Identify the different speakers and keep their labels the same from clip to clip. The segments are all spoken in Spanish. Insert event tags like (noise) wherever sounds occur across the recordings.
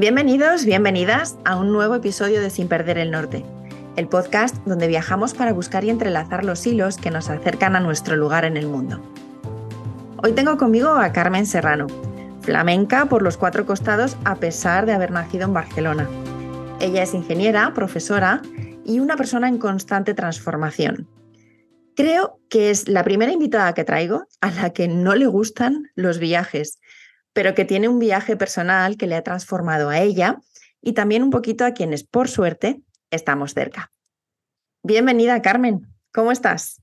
Speaker 1: Bienvenidos, bienvenidas a un nuevo episodio de Sin Perder el Norte, el podcast donde viajamos para buscar y entrelazar los hilos que nos acercan a nuestro lugar en el mundo. Hoy tengo conmigo a Carmen Serrano, flamenca por los cuatro costados a pesar de haber nacido en Barcelona. Ella es ingeniera, profesora y una persona en constante transformación. Creo que es la primera invitada que traigo a la que no le gustan los viajes pero que tiene un viaje personal que le ha transformado a ella y también un poquito a quienes, por suerte, estamos cerca. Bienvenida, Carmen. ¿Cómo estás?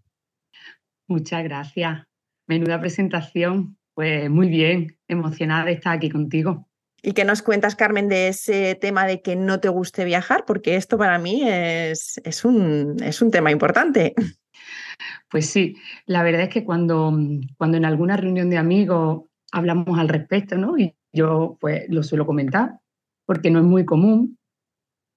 Speaker 2: Muchas gracias. Menuda presentación. Pues muy bien, emocionada de estar aquí contigo.
Speaker 1: ¿Y qué nos cuentas, Carmen, de ese tema de que no te guste viajar? Porque esto para mí es, es, un, es un tema importante.
Speaker 2: Pues sí, la verdad es que cuando, cuando en alguna reunión de amigos hablamos al respecto, ¿no? Y yo pues lo suelo comentar porque no es muy común,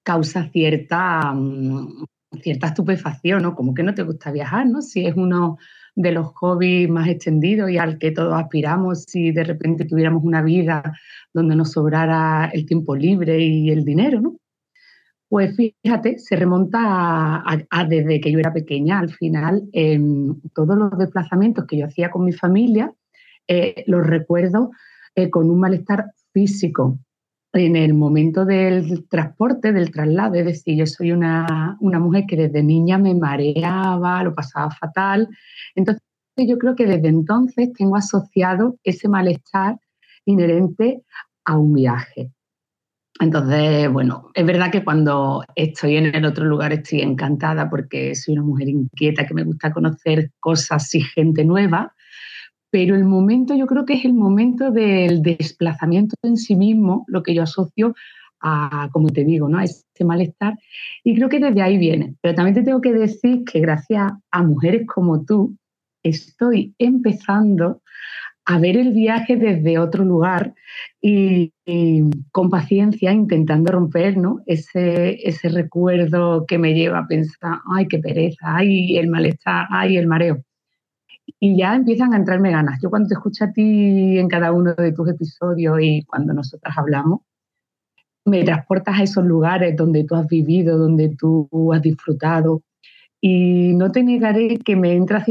Speaker 2: causa cierta, mm, cierta estupefacción, ¿no? Como que no te gusta viajar, ¿no? Si es uno de los hobbies más extendidos y al que todos aspiramos, si de repente tuviéramos una vida donde nos sobrara el tiempo libre y el dinero, ¿no? Pues fíjate, se remonta a, desde que yo era pequeña, al final, en todos los desplazamientos que yo hacía con mi familia, eh, los recuerdo eh, con un malestar físico en el momento del transporte, del traslado. Es decir, yo soy una, mujer que desde niña me mareaba, lo pasaba fatal. Entonces, yo creo que desde entonces tengo asociado ese malestar inherente a un viaje. Entonces, bueno, es verdad que cuando estoy en el otro lugar estoy encantada porque soy una mujer inquieta que me gusta conocer cosas y gente nueva, pero el momento yo creo que es el momento del desplazamiento en sí mismo, lo que yo asocio a, como te digo, ¿no? a ese malestar. Y creo que desde ahí viene. Pero también te tengo que decir que gracias a mujeres como tú, estoy empezando a ver el viaje desde otro lugar y, con paciencia intentando romper ¿no? ese, ese recuerdo que me lleva a pensar, ay, qué pereza, ay, el malestar, ay, el mareo y ya empiezan a entrarme ganas. Yo cuando te escucho a ti en cada uno de tus episodios y cuando nosotras hablamos, me transportas a esos lugares donde tú has vivido, donde tú has disfrutado. Y no te negaré que me entra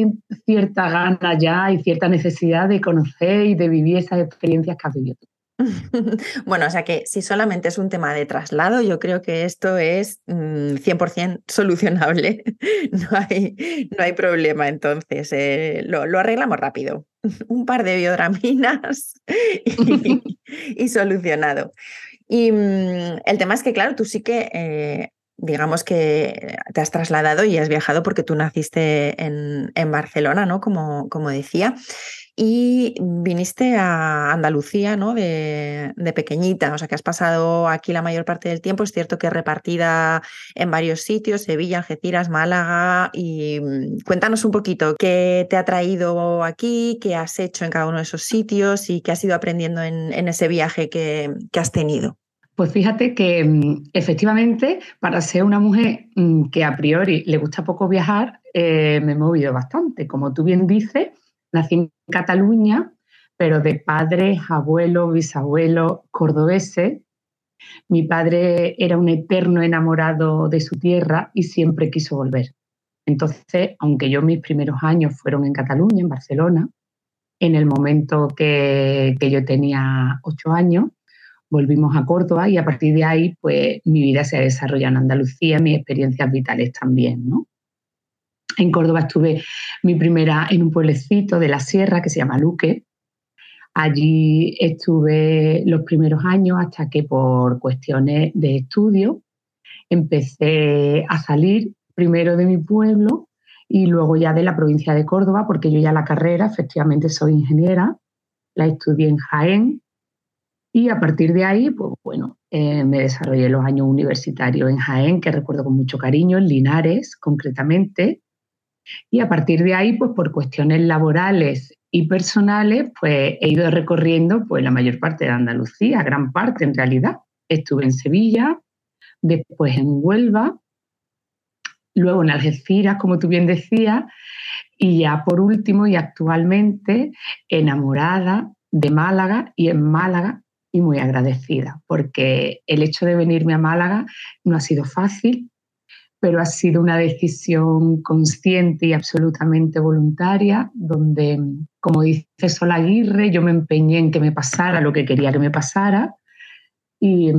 Speaker 2: cierta gana ya y cierta necesidad de conocer y de vivir esas experiencias que has vivido. (laughs)
Speaker 1: Bueno, o sea que si solamente es un tema de traslado, yo creo que esto es 100% mm, solucionable. (laughs) No hay, no hay problema, entonces eh, lo, arreglamos rápido. (laughs) Un par de biodraminas y, solucionado. Y mm, el tema es que, claro, tú sí que eh, digamos que te has trasladado y has viajado porque tú naciste en, en Barcelona, ¿no? Como, como decía y viniste a Andalucía, ¿no? De, pequeñita, o sea que has pasado aquí la mayor parte del tiempo, es cierto que repartida en varios sitios, Sevilla, Algeciras, Málaga, y mm, cuéntanos un poquito qué te ha traído aquí, qué has hecho en cada uno de esos sitios y qué has ido aprendiendo en, ese viaje que, has tenido.
Speaker 2: Pues fíjate que mm, efectivamente, para ser una mujer mm, que a priori le gusta poco viajar, eh, me he movido bastante. Como tú bien dices, Nací en Cataluña, pero de padres, abuelos, bisabuelos cordobeses. Mi padre era un eterno enamorado de su tierra y siempre quiso volver. Entonces, aunque yo mis primeros años fueron en Cataluña, en Barcelona, en el momento que, que yo tenía ocho años, volvimos a Córdoba y a partir de ahí, pues mi vida se ha desarrollado en Andalucía, mis experiencias vitales también, ¿no? En Córdoba estuve mi primera en un pueblecito de la sierra que se llama Luque. Allí estuve los primeros años hasta que por cuestiones de estudio empecé a salir primero de mi pueblo y luego ya de la provincia de Córdoba, porque yo ya la carrera, efectivamente soy ingeniera, la estudié en Jaén y a partir de ahí, pues bueno, eh, me desarrollé los años universitarios en Jaén, que recuerdo con mucho cariño, en Linares concretamente, y a partir de ahí, pues por cuestiones laborales y personales, pues he ido recorriendo pues la mayor parte de Andalucía, gran parte en realidad. Estuve en Sevilla, después en Huelva, luego en Algeciras, como tú bien decías, y ya por último y actualmente enamorada de Málaga y en Málaga y muy agradecida, porque el hecho de venirme a Málaga no ha sido fácil, pero ha sido una decisión consciente y absolutamente voluntaria, donde, como dice Sol Aguirre, yo me empeñé en que me pasara lo que quería que me pasara y,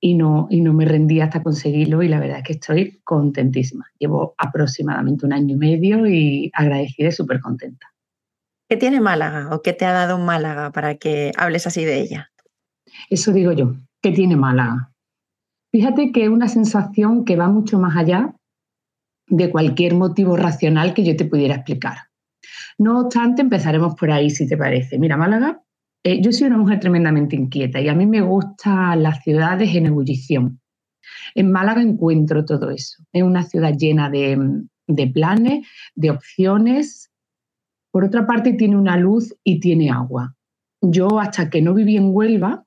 Speaker 2: y, no, y no me rendí hasta conseguirlo y la verdad es que estoy contentísima. Llevo aproximadamente un año y medio y agradecida y súper contenta.
Speaker 1: ¿Qué tiene Málaga o qué te ha dado Málaga para que hables así de ella?
Speaker 2: Eso digo yo, ¿qué tiene Málaga? Fíjate que es una sensación que va mucho más allá de cualquier motivo racional que yo te pudiera explicar. No obstante, empezaremos por ahí, si te parece. Mira, Málaga, eh, yo soy una mujer tremendamente inquieta y a mí me gustan las ciudades en ebullición. En Málaga encuentro todo eso. Es una ciudad llena de, de planes, de opciones, por otra parte, tiene una luz y tiene agua. Yo hasta que no viví en Huelva,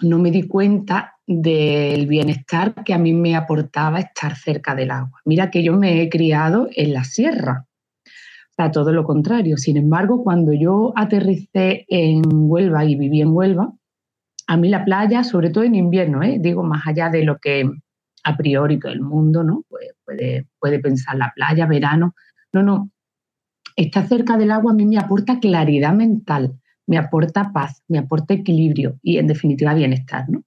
Speaker 2: no me di cuenta del bienestar que a mí me aportaba estar cerca del agua. Mira que yo me he criado en la sierra, o sea, todo lo contrario. Sin embargo, cuando yo aterricé en Huelva y viví en Huelva, a mí la playa, sobre todo en invierno, ¿eh? digo, más allá de lo que a priori todo el mundo ¿no? puede, puede pensar la playa, verano, no, no, estar cerca del agua a mí me aporta claridad mental, me aporta paz, me aporta equilibrio y en definitiva bienestar, ¿no?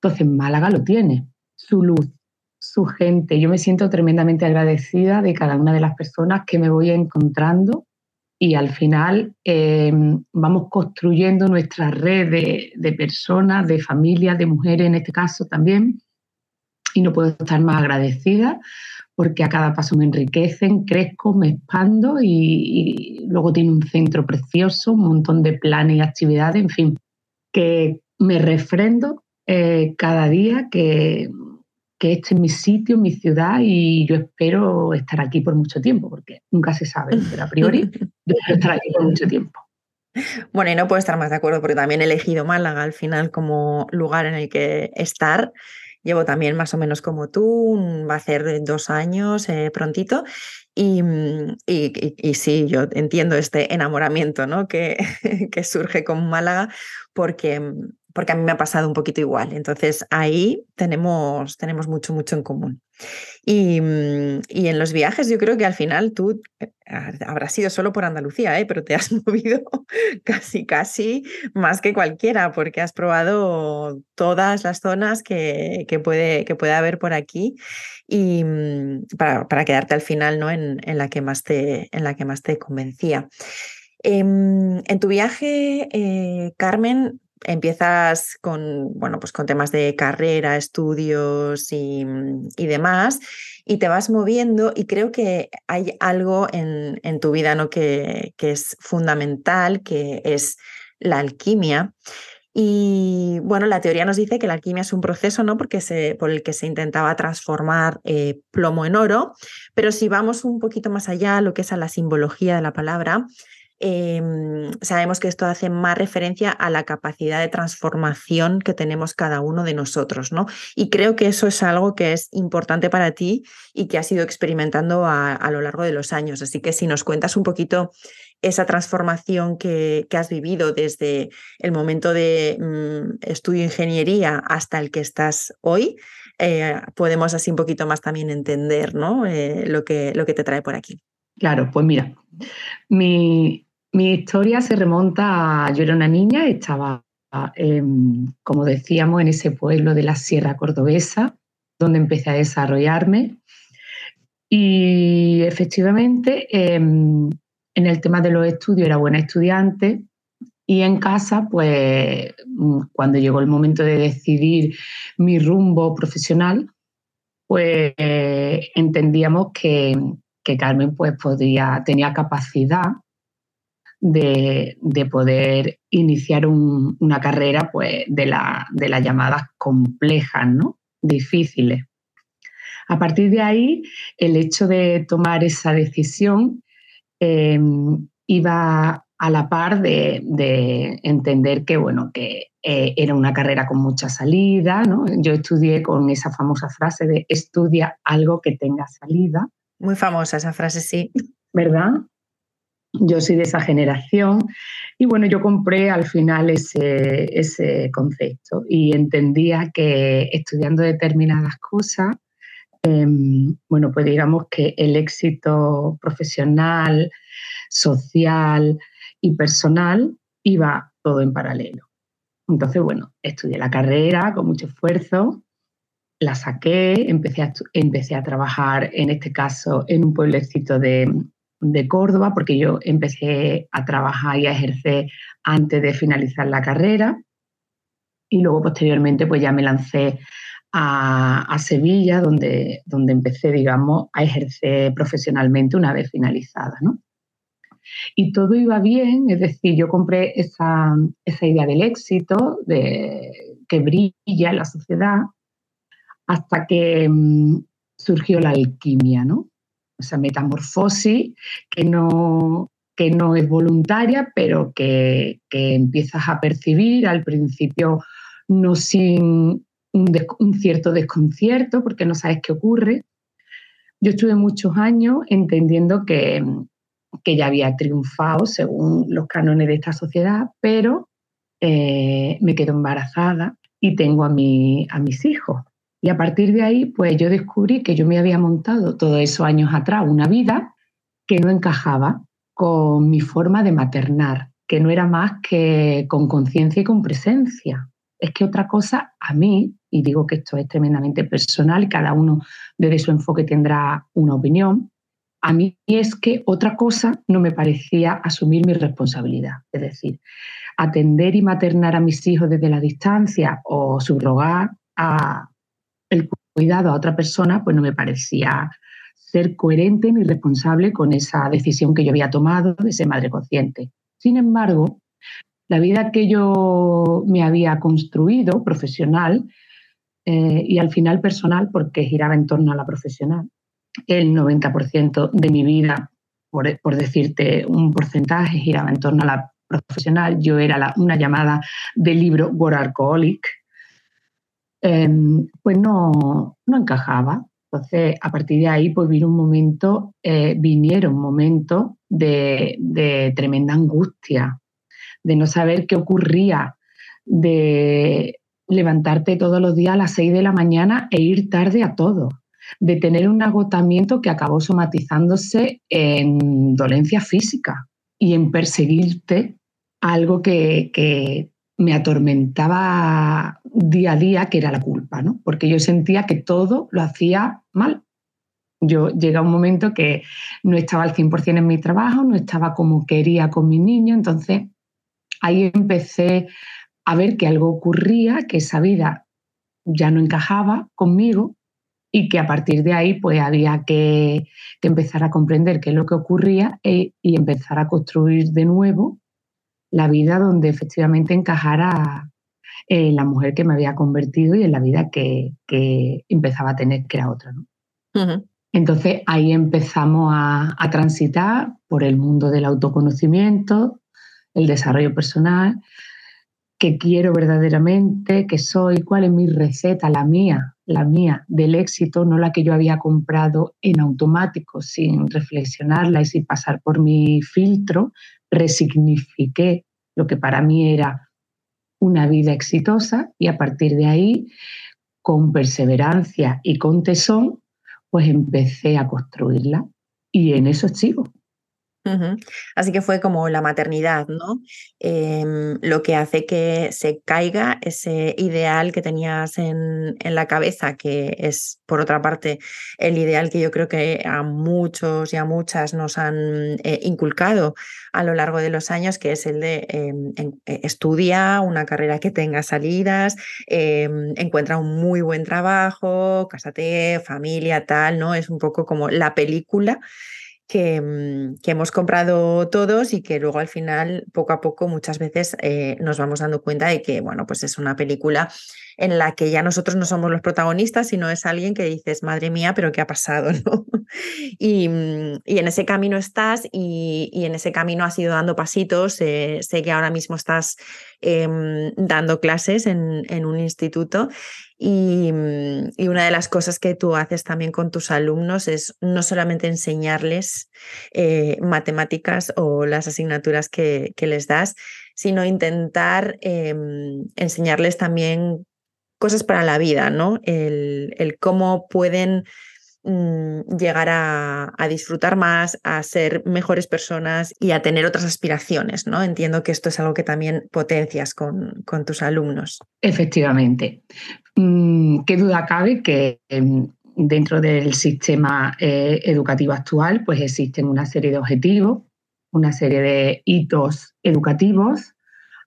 Speaker 2: Entonces Málaga lo tiene, su luz, su gente. Yo me siento tremendamente agradecida de cada una de las personas que me voy encontrando y al final eh, vamos construyendo nuestra red de, de, personas, de familias, de mujeres en este caso también. Y no puedo estar más agradecida porque a cada paso me enriquecen, crezco, me expando y, luego tiene un centro precioso, un montón de planes y actividades, en fin, que me refrendo eh, cada día que, que este es mi sitio, mi ciudad y yo espero estar aquí por mucho tiempo, porque nunca se sabe, pero a priori (laughs) yo espero estar aquí por mucho tiempo.
Speaker 1: Bueno, y no puedo estar más de acuerdo porque también he elegido Málaga al final como lugar en el que estar Llevo también más o menos como tú, va a ser dos años eh, prontito. Y, y, sí, yo entiendo este enamoramiento ¿no? que, (laughs) que surge con Málaga porque, porque a mí me ha pasado un poquito igual. Entonces ahí tenemos, tenemos mucho, mucho en común. Mm, y, en los viajes yo creo que al final tú eh, habrás sido solo por Andalucía, ¿eh? pero te has (laughs) movido casi, casi más que cualquiera, porque has probado todas las zonas que, que puede, que haber por aquí y mm, para, para quedarte al final ¿no? en, en, la que más te, en la que más te convencía. Em, en tu viaje, eh, Carmen, empiezas con, bueno, pues con temas de carrera, estudios y, demás, y te vas moviendo y creo que hay algo en, en tu vida ¿no? que, que, es fundamental, que es la alquimia. Y bueno, la teoría nos dice que la alquimia es un proceso ¿no? Porque se, por el que se intentaba transformar eh, plomo en oro, pero si vamos un poquito más allá, lo que es a la simbología de la palabra, Em, sabemos que esto hace más referencia a la capacidad de transformación que tenemos cada uno de nosotros, ¿no? Y creo que eso es algo que es importante para ti y que has ido experimentando a, lo largo de los años. Así que si nos cuentas un poquito esa transformación que, has vivido desde el momento de mm, estudio ingeniería hasta el que estás hoy, eh, podemos así un poquito más también entender ¿no? Eh, lo, que, lo que te trae por aquí.
Speaker 2: Claro, pues mira, mi, mi historia se remonta a, yo era una niña, estaba, em, como decíamos, en ese pueblo de la Sierra Cordobesa, donde empecé a desarrollarme. Y efectivamente, em, en el tema de los estudios era buena estudiante y en casa, pues mm, cuando llegó el momento de decidir mi rumbo profesional, pues entendíamos que, que Carmen pues podía, tenía capacidad de, poder iniciar una carrera pues, de, la, de las llamadas complejas, ¿no? difíciles. A partir de ahí, el hecho de tomar esa decisión em, iba a la par de, entender que, bueno, que eh, era una carrera con mucha salida. ¿no? Yo estudié con esa famosa frase de estudia algo que tenga salida.
Speaker 1: Muy famosa esa frase, sí.
Speaker 2: ¿Verdad? Yo soy de esa generación y bueno, yo compré al final ese, ese concepto y entendía que estudiando determinadas cosas, em, bueno, pues digamos que el éxito profesional, social y personal iba todo en paralelo. Entonces, bueno, estudié la carrera con mucho esfuerzo, la saqué, empecé a, empecé a trabajar, en este caso, en un pueblecito de, de Córdoba, porque yo empecé a trabajar y a ejercer antes de finalizar la carrera. Y luego, posteriormente, pues ya me lancé a, Sevilla, donde, donde empecé, digamos, a ejercer profesionalmente una vez finalizada, ¿no? Y todo iba bien, es decir, yo compré esa, esa idea del éxito, de, que brilla la sociedad, hasta que mm, surgió la alquimia, ¿no? Esa metamorfosis que no, que no es voluntaria, pero que, que empiezas a percibir al principio no sin un, cierto desconcierto, porque no sabes qué ocurre. Yo estuve muchos años entendiendo que, que ya había triunfado según los cánones de esta sociedad, pero eh, me quedo embarazada y tengo a, mi, a mis hijos. Y a partir de ahí, pues yo descubrí que yo me había montado todos esos años atrás una vida que no encajaba con mi forma de maternar, que no era más que con conciencia y con presencia. Es que otra cosa a mí, y digo que esto es tremendamente personal, cada uno desde su enfoque tendrá una opinión, a mí es que otra cosa no me parecía asumir mi responsabilidad. Es decir, atender y maternar a mis hijos desde la distancia o subrogar a el cuidado a otra persona, pues no me parecía ser coherente ni responsable con esa decisión que yo había tomado de ser madre consciente. Sin embargo, la vida que yo me había construido profesional eh, y al final personal, porque giraba en torno a la profesional, el 90% de mi vida, por, decirte un porcentaje, giraba en torno a la profesional. Yo era la, una llamada del libro Workaholic, eh, pues no, no encajaba. Entonces, a partir de ahí, pues vino un momento, eh, vinieron momentos de, tremenda angustia, de no saber qué ocurría, de levantarte todos los días a las 6 de la mañana e ir tarde a todo de tener un agotamiento que acabó somatizándose en dolencia física y en perseguirte algo que, me atormentaba día a día, que era la culpa, ¿no? Porque yo sentía que todo lo hacía mal. Yo llega un momento que no estaba al 100% en mi trabajo, no estaba como quería con mi niño, entonces ahí empecé a ver que algo ocurría, que esa vida ya no encajaba conmigo y que a partir de ahí pues había que, empezar a comprender qué es lo que ocurría e, y empezar a construir de nuevo la vida donde efectivamente encajara en la mujer que me había convertido y en la vida que, que empezaba a tener, que era otra. ¿no? Uh -huh. Entonces ahí empezamos a, a transitar por el mundo del autoconocimiento, el desarrollo personal, qué quiero verdaderamente, qué soy, cuál es mi receta, la mía, la mía del éxito, no la que yo había comprado en automático, sin reflexionarla y sin pasar por mi filtro, resignifiqué lo que para mí era una vida exitosa y a partir de ahí, con perseverancia y con tesón, pues empecé a construirla y en eso sigo.
Speaker 1: Así que fue como la maternidad, ¿no? Eh, lo que hace que se caiga ese ideal que tenías en, la cabeza, que es, por otra parte, el ideal que yo creo que a muchos y a muchas nos han eh, inculcado a lo largo de los años, que es el de eh, en, estudia una carrera que tenga salidas, encuentra un muy buen trabajo, cásate, familia, tal, ¿no? Es un poco como la película que, mm, que, hemos comprado todos y que luego al final, poco a poco, muchas veces eh, nos vamos dando cuenta de que, bueno, pues es una película en la que ya nosotros no somos los protagonistas, sino es alguien que dices, madre mía, pero ¿qué ha pasado? (laughs) ¿no? Y, mm, y en ese camino estás y, y, en ese camino has ido dando pasitos. Sé que ahora mismo estás eh, dando clases en, en, un instituto y, mm, y, una de las cosas que tú haces también con tus alumnos es no solamente enseñarles eh, matemáticas o las asignaturas que, que, les das, sino intentar em, enseñarles también cosas para la vida, ¿no? El, cómo pueden mm, llegar a, disfrutar más, a ser mejores personas y a tener otras aspiraciones, ¿no? Entiendo que esto es algo que también potencias con, tus alumnos.
Speaker 2: Efectivamente. Mm, qué duda cabe que em, dentro del sistema eh, educativo actual pues existen una serie de objetivos, una serie de hitos educativos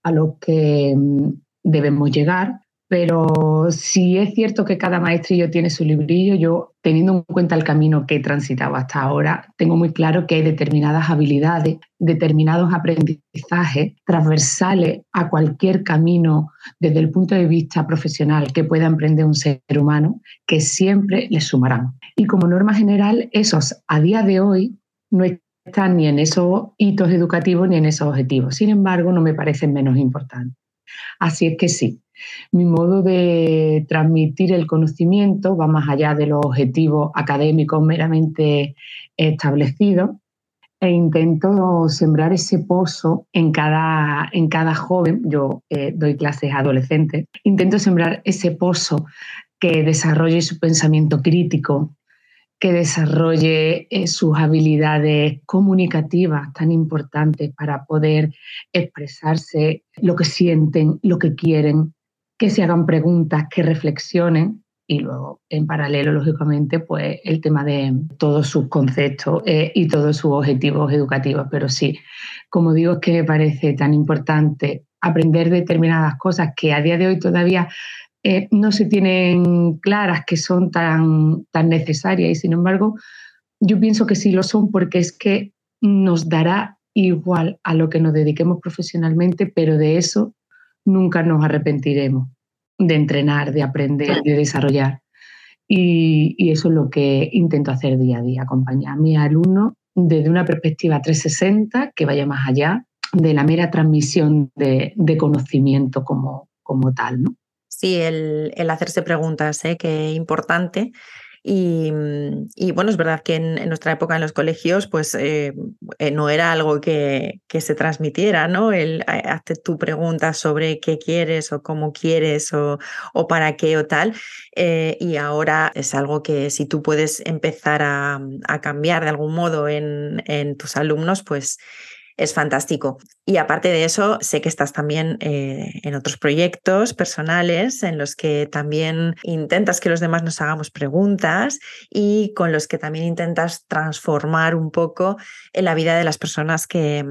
Speaker 2: a los que mm, debemos llegar pero si es cierto que cada maestrillo tiene su librillo, yo teniendo en cuenta el camino que he transitado hasta ahora, tengo muy claro que hay determinadas habilidades, determinados aprendizajes transversales a cualquier camino desde el punto de vista profesional que pueda emprender un ser humano, que siempre le sumarán. Y como norma general, esos a día de hoy no están ni en esos hitos educativos ni en esos objetivos. Sin embargo, no me parecen menos importantes. Así es que sí, mi modo de transmitir el conocimiento va más allá de los objetivos académicos meramente establecidos e intento sembrar ese pozo en cada, en cada joven, yo eh, doy clases a adolescentes, intento sembrar ese pozo que desarrolle su pensamiento crítico, que desarrolle eh, sus habilidades comunicativas tan importantes para poder expresarse lo que sienten, lo que quieren, que se hagan preguntas, que reflexionen y luego en paralelo, lógicamente, pues el tema de todos sus conceptos eh, y todos sus objetivos educativos. Pero sí, como digo, es que me parece tan importante aprender determinadas cosas que a día de hoy todavía eh, no se tienen claras, que son tan, tan necesarias y sin embargo yo pienso que sí lo son porque es que nos dará igual a lo que nos dediquemos profesionalmente, pero de eso nunca nos arrepentiremos de entrenar, de aprender, de desarrollar. Y, eso es lo que intento hacer día a día, acompañar a mi alumno desde una perspectiva 360 que vaya más allá de la mera transmisión de, conocimiento como, como tal. ¿no?
Speaker 1: Sí, el, el hacerse preguntas, ¿eh? que importante. Y, bueno, es verdad que en, nuestra época en los colegios, pues eh, eh, no era algo que, se transmitiera, ¿no? El hacer tu pregunta sobre qué quieres o cómo quieres o, para qué o tal. Eh, y ahora es algo que si tú puedes empezar a, a cambiar de algún modo en, en tus alumnos, pues es fantástico. Y aparte de eso, sé que estás también eh, en otros proyectos personales en los que también intentas que los demás nos hagamos preguntas y con los que también intentas transformar un poco en la vida de las personas que,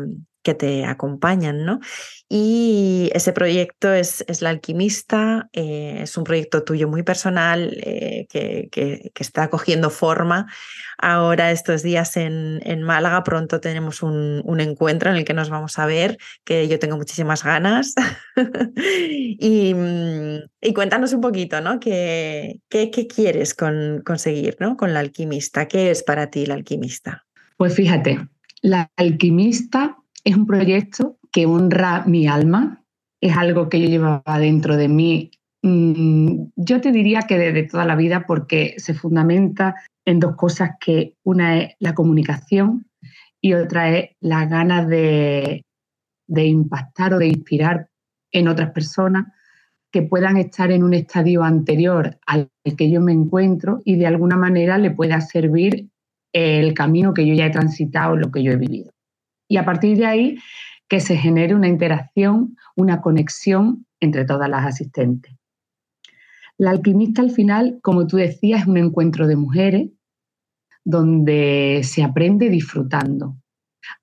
Speaker 1: que te acompañan, ¿no? Y ese proyecto es, es La Alquimista, eh, es un proyecto tuyo muy personal eh, que, que, está cogiendo forma. Ahora estos días en, en Málaga pronto tenemos un, un, encuentro en el que nos vamos a ver, que yo tengo muchísimas ganas. (laughs) y, y, cuéntanos un poquito, ¿no? ¿Qué, qué, quieres con, conseguir ¿no? con La Alquimista? ¿Qué es para ti La Alquimista?
Speaker 2: Pues fíjate, La Alquimista es un proyecto que honra mi alma, es algo que yo llevaba dentro de mí, mm, yo te diría que desde toda la vida porque se fundamenta en dos cosas que una es la comunicación y otra es las ganas de, de impactar o de inspirar en otras personas que puedan estar en un estadio anterior al que yo me encuentro y de alguna manera le pueda servir el camino que yo ya he transitado, lo que yo he vivido y a partir de ahí que se genere una interacción, una conexión entre todas las asistentes. La alquimista al final, como tú decías, es un encuentro de mujeres donde se aprende disfrutando.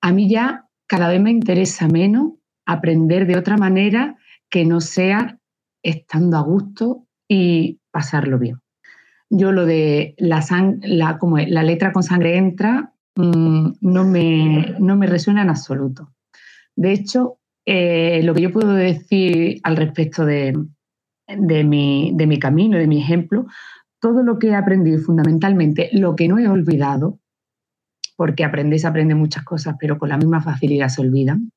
Speaker 2: A mí ya cada vez me interesa menos aprender de otra manera que no sea estando a gusto y pasarlo bien. Yo lo de la, la, como la letra con sangre entra, Mm, no, me, no me resuena en absoluto. De hecho, eh, lo que yo puedo decir al respecto de, de, mi, de mi camino, de mi ejemplo, todo lo que he aprendido fundamentalmente lo que no he olvidado, porque aprendes, aprende muchas cosas, pero con la misma facilidad se olvidan.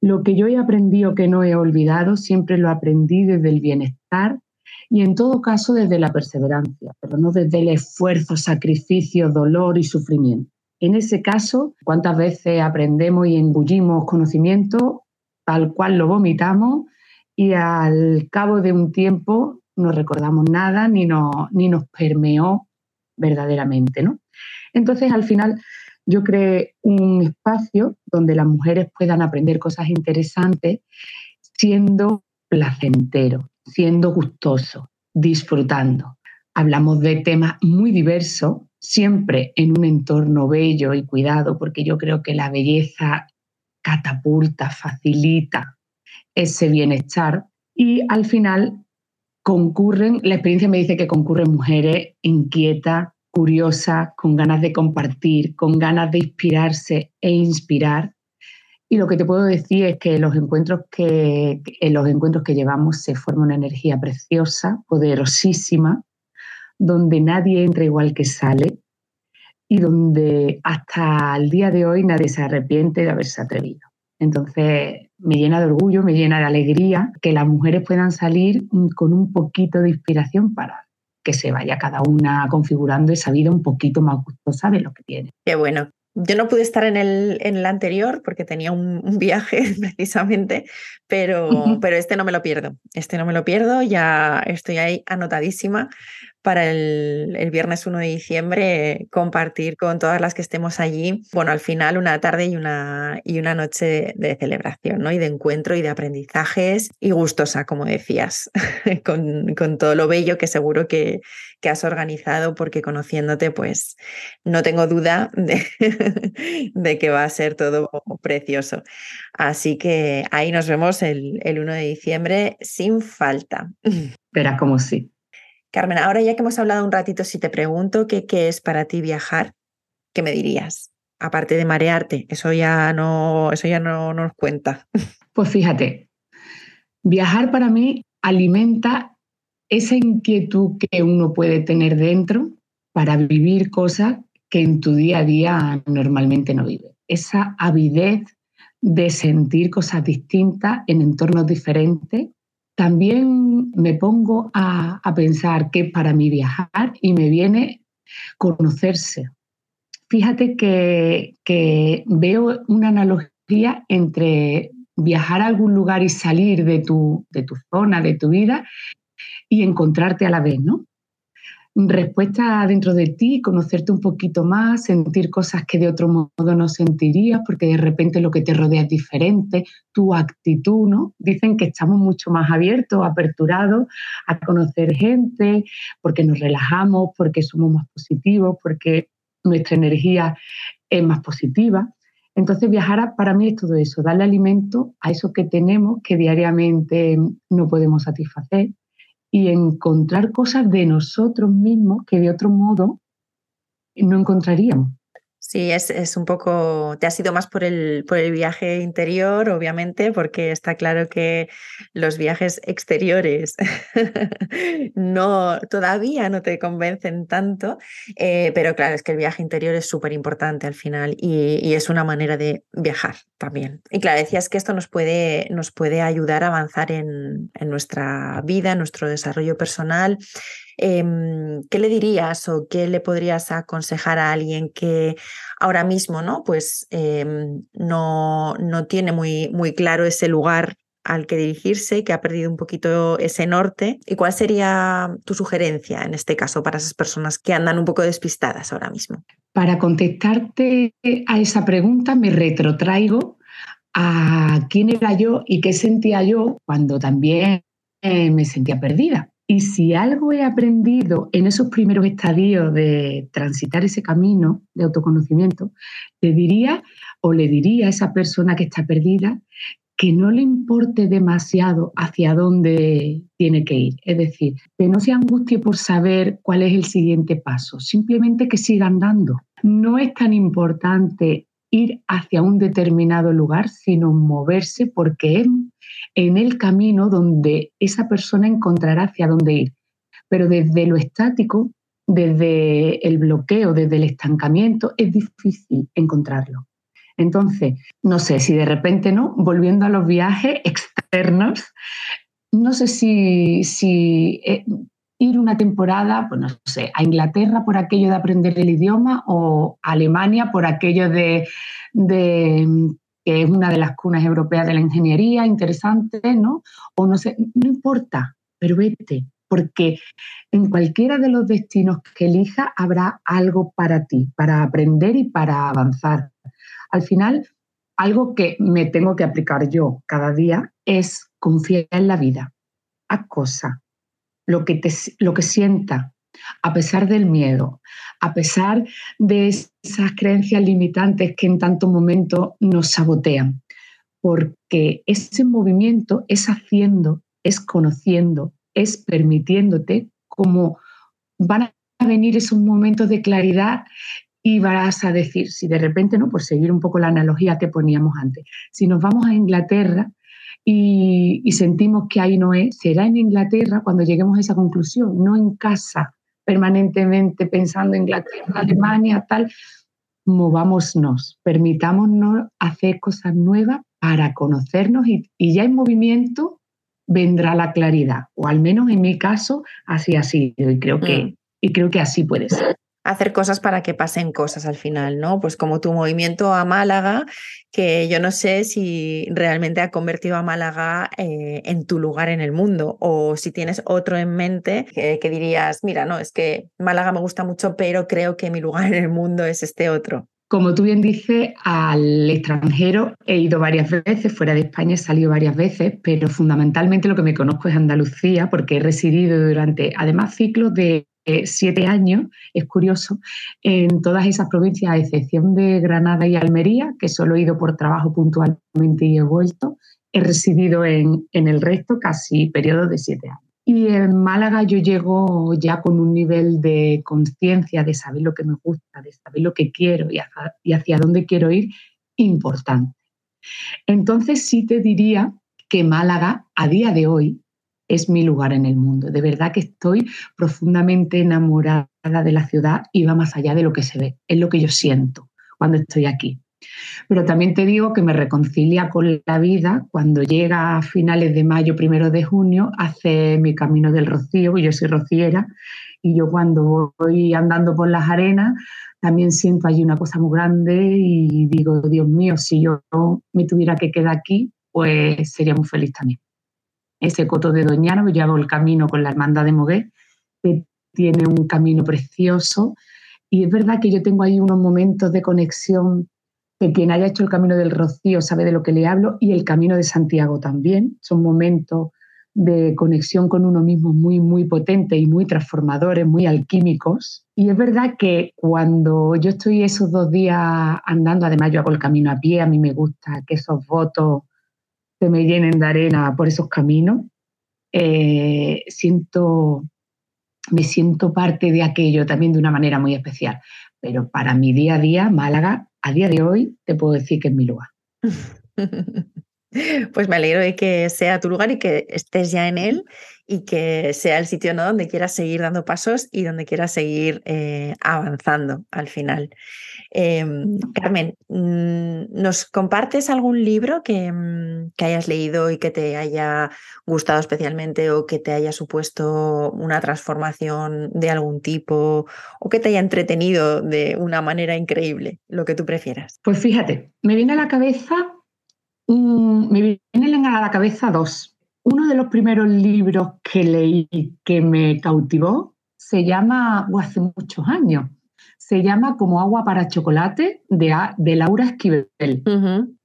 Speaker 2: Lo que yo he aprendido que no he olvidado, siempre lo aprendí desde el bienestar y en todo caso desde la perseverancia, pero no desde el esfuerzo, sacrificio, dolor y sufrimiento. En ese caso, ¿cuántas veces aprendemos y engullimos conocimiento tal cual lo vomitamos y al cabo de un tiempo no recordamos nada ni, ni nos permeó verdaderamente, ¿no? Entonces, al final, yo creé un espacio donde las mujeres puedan aprender cosas interesantes siendo placentero, siendo gustoso, disfrutando. Hablamos de temas muy diversos, siempre en un entorno bello y cuidado, porque yo creo que la belleza catapulta, facilita ese bienestar y al final concurren, la experiencia me dice que concurren mujeres inquietas, curiosas, con ganas de compartir, con ganas de inspirarse e inspirar. Y lo que te puedo decir es que los encuentros que, en los encuentros que llevamos se forma una energía preciosa, poderosísima, donde nadie entra igual que sale y donde hasta el día de hoy nadie se arrepiente de haberse atrevido. Entonces, me llena de orgullo, me llena de alegría que las mujeres puedan salir con un poquito de inspiración para que se vaya cada una configurando esa vida un poquito más gustosa de lo que tiene.
Speaker 1: Qué bueno. Yo no pude estar en el, en el anterior porque tenía un, viaje (laughs) precisamente, pero, pero este no me lo pierdo. Este no me lo pierdo, ya estoy ahí anotadísima para el, viernes 1 de diciembre compartir con todas las que estemos allí, bueno, al final una tarde y una, y una noche de celebración, ¿no? Y de encuentro y de aprendizajes y gustosa, como decías, (laughs) con, con, todo lo bello que seguro que, que, has organizado, porque conociéndote, pues no tengo duda de, (laughs) de, que va a ser todo precioso. Así que ahí nos vemos el, el 1 de diciembre sin falta.
Speaker 2: Verás como sí.
Speaker 1: Carmen, ahora ya que hemos hablado un ratito, si te pregunto qué, qué es para ti viajar, ¿qué me dirías? Aparte de marearte, eso ya no, eso ya no nos cuenta.
Speaker 2: Pues fíjate, viajar para mí alimenta esa inquietud que uno puede tener dentro para vivir cosas que en tu día a día normalmente no vive. Esa avidez de sentir cosas distintas en entornos diferentes también me pongo a, pensar que para mí viajar y me viene conocerse. Fíjate que, veo una analogía entre viajar a algún lugar y salir de tu, de tu zona, de tu vida y encontrarte a la vez, ¿no? Respuesta dentro de ti, conocerte un poquito más, sentir cosas que de otro modo no sentirías, porque de repente lo que te rodea es diferente, tu actitud, ¿no? Dicen que estamos mucho más abiertos, aperturados a conocer gente, porque nos relajamos, porque somos más positivos, porque nuestra energía es más positiva. Entonces viajar para mí es todo eso, darle alimento a eso que tenemos que diariamente no podemos satisfacer y encontrar cosas de nosotros mismos que de otro modo no encontraríamos.
Speaker 1: Sí, es, es, un poco, te has ido más por el, por el viaje interior, obviamente, porque está claro que los viajes exteriores (laughs) no, todavía no te convencen tanto, eh, pero claro, es que el viaje interior es súper importante al final y, es una manera de viajar también. Y claro, decías que esto nos puede, nos puede ayudar a avanzar en, en nuestra vida, en nuestro desarrollo personal Em, ¿Qué le dirías o qué le podrías aconsejar a alguien que ahora mismo ¿no? Pues, em, no, no tiene muy, muy claro ese lugar al que dirigirse, que ha perdido un poquito ese norte. ¿Y cuál sería tu sugerencia en este caso para esas personas que andan un poco despistadas ahora mismo?
Speaker 2: Para contestarte a esa pregunta me retrotraigo a quién era yo y qué sentía yo cuando también me sentía perdida. Y si algo he aprendido en esos primeros estadios de transitar ese camino de autoconocimiento, le diría o le diría a esa persona que está perdida que no le importe demasiado hacia dónde tiene que ir. Es decir, que no se angustie por saber cuál es el siguiente paso, simplemente que siga andando. No es tan importante ir hacia un determinado lugar, sino moverse porque es en el camino donde esa persona encontrará hacia dónde ir. pero desde lo estático, desde el bloqueo, desde el estancamiento, es difícil encontrarlo. Entonces, no sé si de repente, ¿no? Volviendo a los viajes (laughs) externos, no sé si, si eh, ir una temporada, pues no sé, a Inglaterra por aquello de aprender el idioma o a Alemania por aquello de, que es una de las cunas europeas de la ingeniería, interesante, ¿no? O no sé, no importa, pero vete, porque en cualquiera de los destinos que elija habrá algo para ti, para aprender y para avanzar. Al final, algo que me tengo que aplicar yo cada día es confiar en la vida. Haz cosas, lo que, te, lo que sienta, a pesar del miedo, a pesar de esas creencias limitantes que en tanto momento nos sabotean. Porque ese movimiento es haciendo, es conociendo, es permitiéndote como van a venir esos momentos de claridad y vas a decir, si de repente, ¿no? Por seguir un poco la analogía que poníamos antes, si nos vamos a Inglaterra y, y sentimos que ahí no es, será en Inglaterra cuando lleguemos a esa conclusión, no en casa, permanentemente pensando en Inglaterra, Alemania, tal. Movámonos, permitámonos hacer cosas nuevas para conocernos y, y ya en movimiento vendrá la claridad, o al menos en mi caso así ha sido y creo que, mm. y creo que así puede ser
Speaker 1: hacer cosas para que pasen cosas al final, ¿no? Pues como tu movimiento a Málaga, que yo no sé si realmente ha convertido a Málaga eh, en tu lugar en el mundo o si tienes otro en mente que, que, dirías, mira, no, es que Málaga me gusta mucho, pero creo que mi lugar en el mundo es este otro.
Speaker 2: Como tú bien dices, al extranjero he ido varias veces, fuera de España he salido varias veces, pero fundamentalmente lo que me conozco es Andalucía, porque he residido durante, además, ciclos de eh, siete años, es curioso, en todas esas provincias, a excepción de Granada y Almería, que solo he ido por trabajo puntualmente y he vuelto, he residido en, en el resto casi periodo de siete años. Y en Málaga yo llego ya con un nivel de conciencia, de saber lo que me gusta, de saber lo que quiero y hacia, y hacia dónde quiero ir, importante. Entonces sí te diría que Málaga a día de hoy es mi lugar en el mundo. De verdad que estoy profundamente enamorada de la ciudad y va más allá de lo que se ve. Es lo que yo siento cuando estoy aquí. Pero también te digo que me reconcilia con la vida cuando llega a finales de mayo, primero de junio, hace mi camino del rocío, yo soy rociera, y yo cuando voy andando por las arenas también siento allí una cosa muy grande y digo, Dios mío, si yo me tuviera que quedar aquí, pues sería muy feliz también ese coto de Doñana, yo hago el camino con la hermandad de Mogué, que tiene un camino precioso. Y es verdad que yo tengo ahí unos momentos de conexión que quien haya hecho el camino del Rocío sabe de lo que le hablo y el camino de Santiago también. Son momentos de conexión con uno mismo muy, muy potentes y muy transformadores, muy alquímicos. Y es verdad que cuando yo estoy esos dos días andando, además yo hago el camino a pie, a mí me gusta que esos votos me llenen de arena por esos caminos, eh, siento, me siento parte de aquello también de una manera muy especial. Pero para mi día a día, Málaga, a día de hoy, te puedo decir que es mi lugar. (laughs)
Speaker 1: Pues me alegro de que sea tu lugar y que estés ya en él y que sea el sitio donde quieras seguir dando pasos y donde quieras seguir eh, avanzando al final. Em, Carmen, mm, ¿nos compartes algún libro que, mm, que, hayas leído y que te haya gustado especialmente o que te haya supuesto una transformación de algún tipo o que te haya entretenido de una manera increíble, lo que tú prefieras?
Speaker 2: Pues fíjate, me viene a la cabeza, me vienen a la cabeza dos. Uno de los primeros libros que leí que me cautivó se llama, o hace muchos años, se llama Como agua para chocolate de, de Laura Esquivel.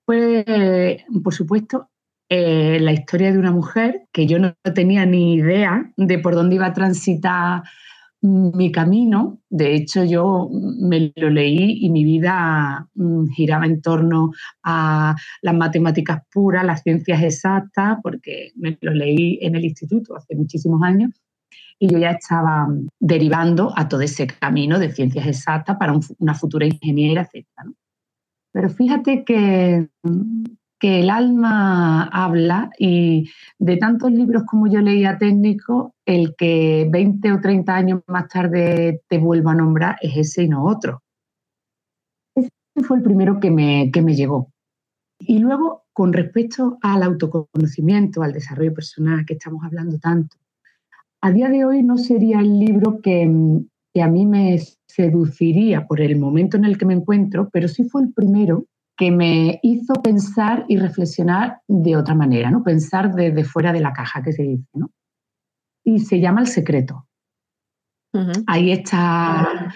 Speaker 2: Fue, por supuesto, eh, la historia de una mujer que yo no tenía ni idea de por dónde iba a transitar mi camino. De hecho, yo me lo leí y mi vida mm, giraba en torno a las matemáticas puras, las ciencias exactas, porque me lo leí en el instituto hace muchísimos años y yo ya estaba derivando a todo ese camino de ciencias exactas para una futura ingeniera, etc. Pero fíjate que que el alma habla y de tantos libros como yo leía técnico, el que 20 o 30 años más tarde te vuelva a nombrar es ese y no otro. Ese fue el primero que me, que me llegó. Y luego, con respecto al autoconocimiento, al desarrollo personal que estamos hablando tanto, a día de hoy no sería el libro que, que a mí me seduciría por el momento en el que me encuentro, pero sí fue el primero que me hizo pensar y reflexionar de otra manera, ¿no? Pensar desde fuera de la caja, que se dice, ¿no? Y se llama El Secreto. Ahí está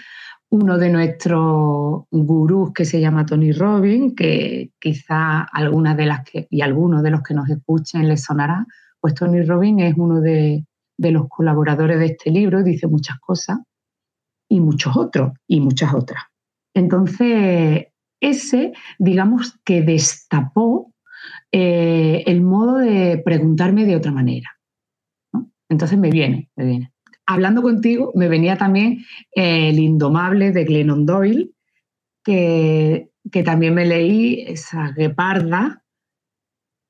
Speaker 2: uno de nuestros gurús que se llama Tony Robbins, que quizá algunas de las que, y algunos de los que nos escuchen les sonará, pues Tony Robbins es uno de, de los colaboradores de este libro, dice muchas cosas, y muchos otros, y muchas otras. Entonces, ese, digamos que destapó eh, el modo de preguntarme de otra manera. Entonces me viene, me viene. Hablando contigo, me venía también El Indomable de Glennon Doyle, que, que también me leí, esa gueparda,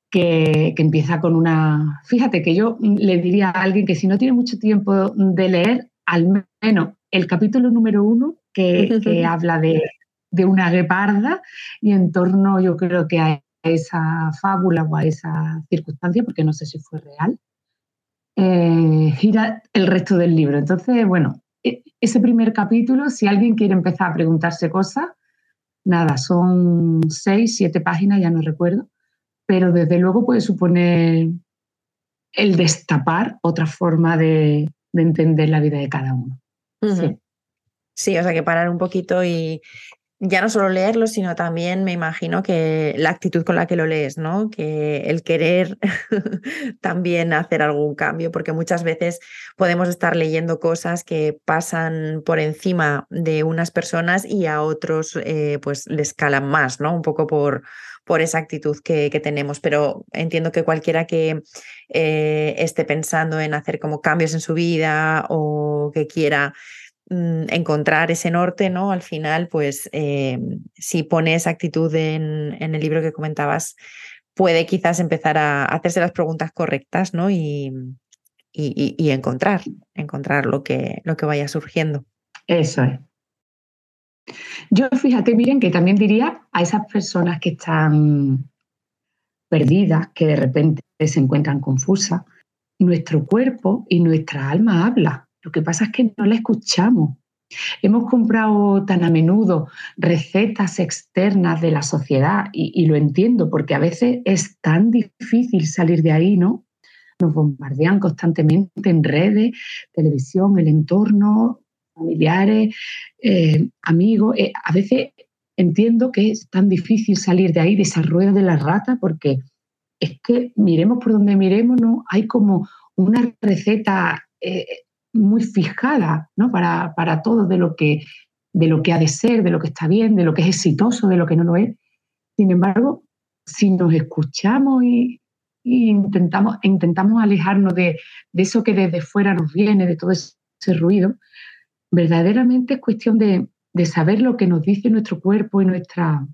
Speaker 2: que, que, empieza con una... Fíjate que yo le diría a alguien que si no tiene mucho tiempo de leer, al menos el capítulo número uno, que, (laughs) que habla de, de una gueparda y en torno yo creo que a esa fábula o a esa circunstancia, porque no sé si fue real, eh, gira el resto del libro. Entonces, bueno, e, ese primer capítulo, si alguien quiere empezar a preguntarse cosas, nada, son seis, siete páginas, ya no recuerdo, pero desde luego puede suponer el destapar otra forma de, entender la vida de cada uno.
Speaker 1: sí. sí. o sea que parar un poquito y, ya no solo leerlo, sino también me imagino que la actitud con la que lo lees, ¿no? Que el querer (laughs) también hacer algún cambio, porque muchas veces podemos estar leyendo cosas que pasan por encima de unas personas y a otros eh, pues les calan más, ¿no? Un poco por, por esa actitud que, que, tenemos. Pero entiendo que cualquiera que eh, esté pensando en hacer como cambios en su vida o que quiera Mm, encontrar ese norte, ¿no? Al final, pues eh, si pone esa actitud en, el libro que comentabas, puede quizás empezar a hacerse las preguntas correctas, ¿no? Y, y, encontrar, encontrar lo que, lo que vaya surgiendo.
Speaker 2: Eso es. Yo fíjate, miren, que también diría a esas personas que están perdidas, que de repente se encuentran confusas, nuestro cuerpo y nuestra alma habla lo que pasa es que no la escuchamos. Hemos comprado tan a menudo recetas externas de la sociedad y, lo entiendo porque a veces es tan difícil salir de ahí, ¿no? Nos bombardean constantemente en redes, televisión, el entorno, familiares, eh, amigos. Eh, a veces entiendo que es tan difícil salir de ahí, de esa rueda de la rata, porque es que miremos por donde miremos, ¿no? Hay como una receta eh, muy fijada ¿no? para, para todo de lo, que, de lo que ha de ser, de lo que está bien, de lo que es exitoso, de lo que no lo es. Sin embargo, si nos escuchamos y, intentamos, intentamos alejarnos de, de, eso que desde fuera nos viene, de todo ese ruido, verdaderamente es cuestión de, saber lo que nos dice nuestro cuerpo y nuestra,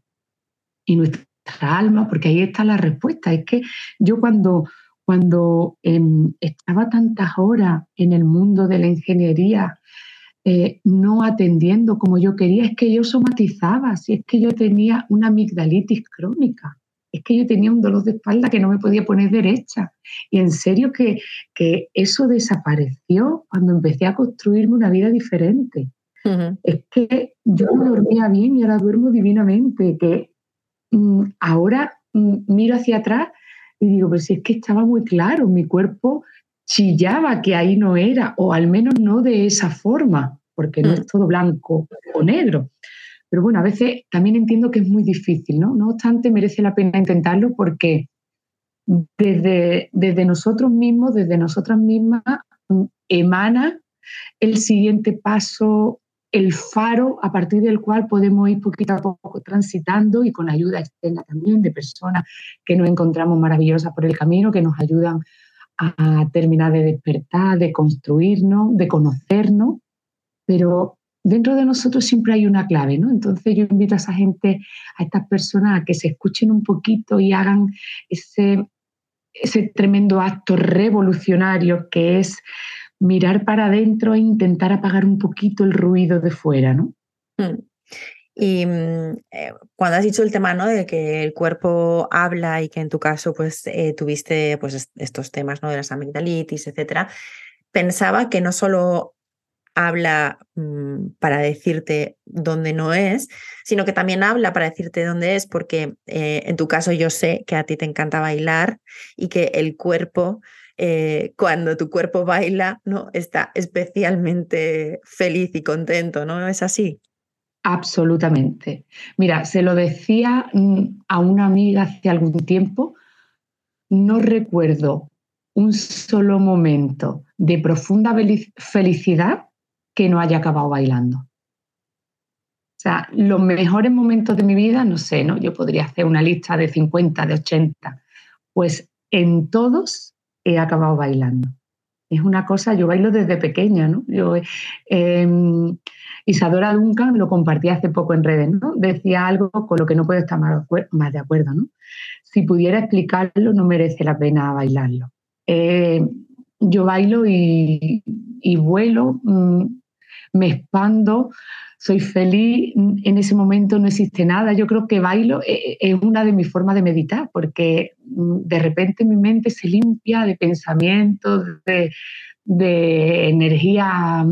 Speaker 2: y nuestra alma, porque ahí está la respuesta. Es que yo cuando, cuando em, estaba tantas horas en el mundo de la ingeniería, eh, no atendiendo como yo quería, es que yo somatizaba, si es que yo tenía una amigdalitis crónica, es que yo tenía un dolor de espalda que no me podía poner derecha. Y en serio que, que eso desapareció cuando empecé a construirme una vida diferente. Es que yo dormía bien y ahora duermo divinamente, que mm, ahora mm, miro hacia atrás y digo, pero si es que estaba muy claro, mi cuerpo chillaba que ahí no era, o al menos no de esa forma, porque no es mm. todo blanco o negro. Pero bueno, a veces también entiendo que es muy difícil, ¿no? No obstante, merece la pena intentarlo porque desde, desde nosotros mismos, desde nosotras mismas, mm, emana el siguiente paso el faro a partir del cual podemos ir poquito a poco transitando y con ayuda externa también de personas que nos encontramos maravillosas por el camino, que nos ayudan a terminar de despertar, de construirnos, de conocernos. Pero dentro de nosotros siempre hay una clave, ¿no? Entonces yo invito a esa gente, a estas personas a que se escuchen un poquito y hagan ese, ese tremendo acto revolucionario que es mirar para adentro e intentar apagar un poquito el ruido de fuera, ¿no?
Speaker 1: Mm. Y mm, eh, cuando has dicho el tema, ¿no? De que el cuerpo habla y que en tu caso, pues, eh, tuviste pues, estos temas, ¿no? De las amigdalitis, etcétera, pensaba que no solo habla mm, para decirte dónde no es, sino que también habla para decirte dónde es, porque eh, en tu caso yo sé que a ti te encanta bailar y que el cuerpo, eh, cuando tu cuerpo baila, ¿no? está especialmente feliz y contento, ¿no? ¿Es así?
Speaker 2: Absolutamente. Mira, se lo decía mm, a una amiga hace algún tiempo, no recuerdo un solo momento de profunda felicidad que no haya acabado bailando. O sea, los mejores momentos de mi vida, no sé, ¿no? Yo podría hacer una lista de 50, de 80. Pues en todos he acabado bailando. Es una cosa, yo bailo desde pequeña, ¿no? Yo, em, Isadora Duncan lo compartí hace poco en redes, ¿no? Decía algo con lo que no puedo estar más, de acuerdo, ¿no? Si pudiera explicarlo, no merece la pena bailarlo. Eh, yo bailo y, vuelo, mm, me expando, soy feliz, en ese momento no existe nada. Yo creo que bailo eh, es una de mis formas de meditar, porque mm, de repente mi mente se limpia de pensamientos, de, de energía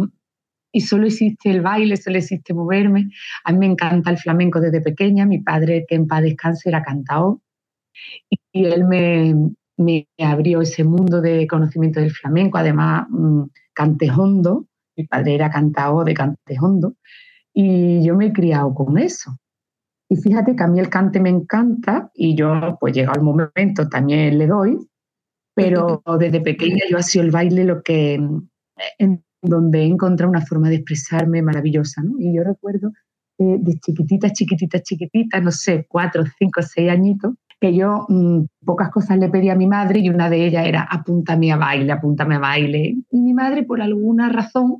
Speaker 2: y solo existe el baile, solo existe moverme. A mí me encanta el flamenco desde pequeña, mi padre, que en paz descanse, era cantao y él me, me abrió ese mundo de conocimiento del flamenco, además mm, cantejondo, mi padre era cantao de cantejondo, y yo me he criado con eso. Y fíjate que a mí el cante me encanta y yo, pues llega el momento, también le doy, pero desde pequeña yo ha el baile lo que, en donde he encontrado una forma de expresarme maravillosa. Y yo recuerdo eh, de chiquitita, chiquitita, chiquitita, no sé, cuatro, cinco, seis añitos, que yo mm, pocas cosas le pedí a mi madre y una de ellas era apúntame a baile, apúntame a baile. Y mi madre, por alguna razón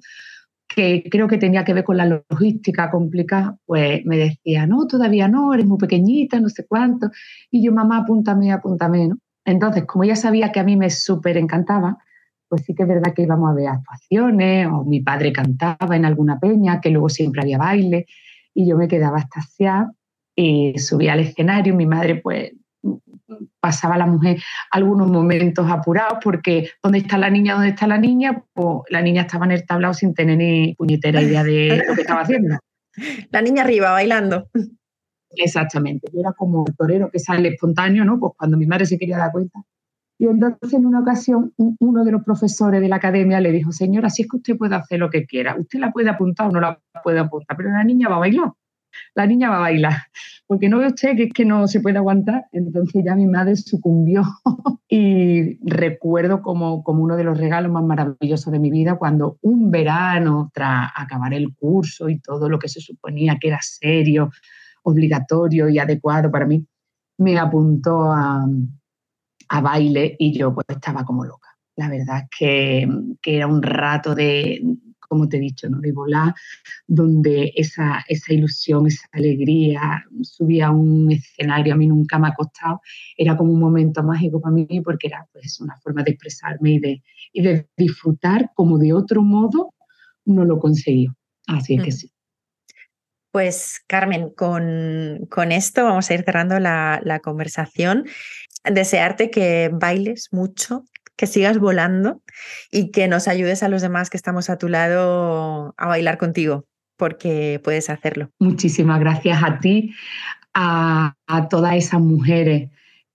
Speaker 2: que creo que tenía que ver con la logística complicada, pues me decía, no, todavía no, eres muy pequeñita, no sé cuánto. Y yo, mamá, apúntame, apúntame, ¿no? Entonces, como ella sabía que a mí me súper encantaba, pues sí que es verdad que íbamos a ver actuaciones, o mi padre cantaba en alguna peña, que luego siempre había baile, y yo me quedaba estaciada y subía al escenario, mi madre pues pasaba la mujer algunos momentos apurados porque ¿dónde está la niña? ¿Dónde está la niña? Pues la niña estaba en el tablao sin tener ni puñetera idea de lo que estaba haciendo. (laughs)
Speaker 1: La niña arriba, bailando.
Speaker 2: Exactamente. Yo era como el torero que sale espontáneo, ¿no? Pues cuando mi madre se quería dar cuenta, y entonces en una ocasión uno de los profesores de la academia le dijo, señora, si es que usted puede hacer lo que quiera, usted la puede apuntar o no la puede apuntar, pero la niña va a bailar, la niña va a bailar, porque no ve usted que es que no se puede aguantar. Entonces ya mi madre sucumbió (laughs) y recuerdo como, como uno de los regalos más maravillosos de mi vida cuando un verano, tras acabar el curso y todo lo que se suponía que era serio, obligatorio y adecuado para mí, me apuntó a a baile y yo pues estaba como loca. La verdad es que, era un rato de, como te he dicho, ¿no? de volar, donde esa, esa ilusión, esa alegría, subía a un escenario, a mí nunca me ha costado, era como un momento mágico para mí porque era pues, una forma de expresarme y de, y de disfrutar como de otro modo no lo conseguí. Así es que sí.
Speaker 1: Pues Carmen, con, con, esto vamos a ir cerrando la, la conversación desearte que bailes mucho, que sigas volando y que nos ayudes a los demás que estamos a tu lado a bailar contigo, porque puedes hacerlo.
Speaker 2: Muchísimas gracias a ti, a, todas esas mujeres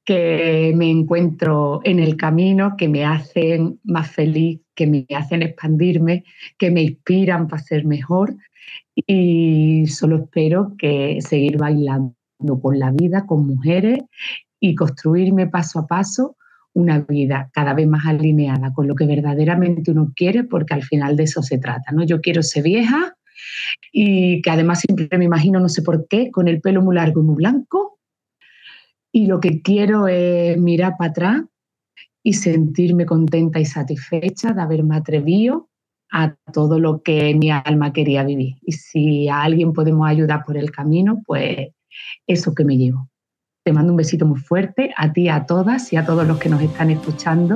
Speaker 2: que me encuentro en el camino, que me hacen más feliz, que me hacen expandirme, que me inspiran para ser mejor. Y solo espero que seguir bailando por la vida con mujeres y construirme paso a paso una vida cada vez más alineada con lo que verdaderamente uno quiere, porque al final de eso se trata. ¿no? Yo quiero ser vieja y que además siempre me imagino, no sé por qué, con el pelo muy largo y muy blanco. Y lo que quiero es mirar para atrás y sentirme contenta y satisfecha de haberme atrevido a todo lo que mi alma quería vivir. Y si a alguien podemos ayudar por el camino, pues eso que me llevo. Te mando un besito muy fuerte a ti, a todas y a todos los que nos están escuchando.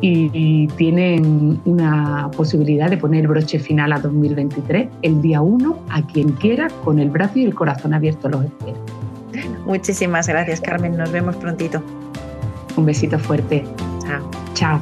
Speaker 2: Y, tienen una posibilidad de poner broche final a 2023 el día 1 a quien quiera, con el brazo y el corazón abierto los espero.
Speaker 1: Muchísimas gracias, Carmen. Nos vemos prontito.
Speaker 2: Un besito fuerte.
Speaker 1: Chao.
Speaker 2: Chao.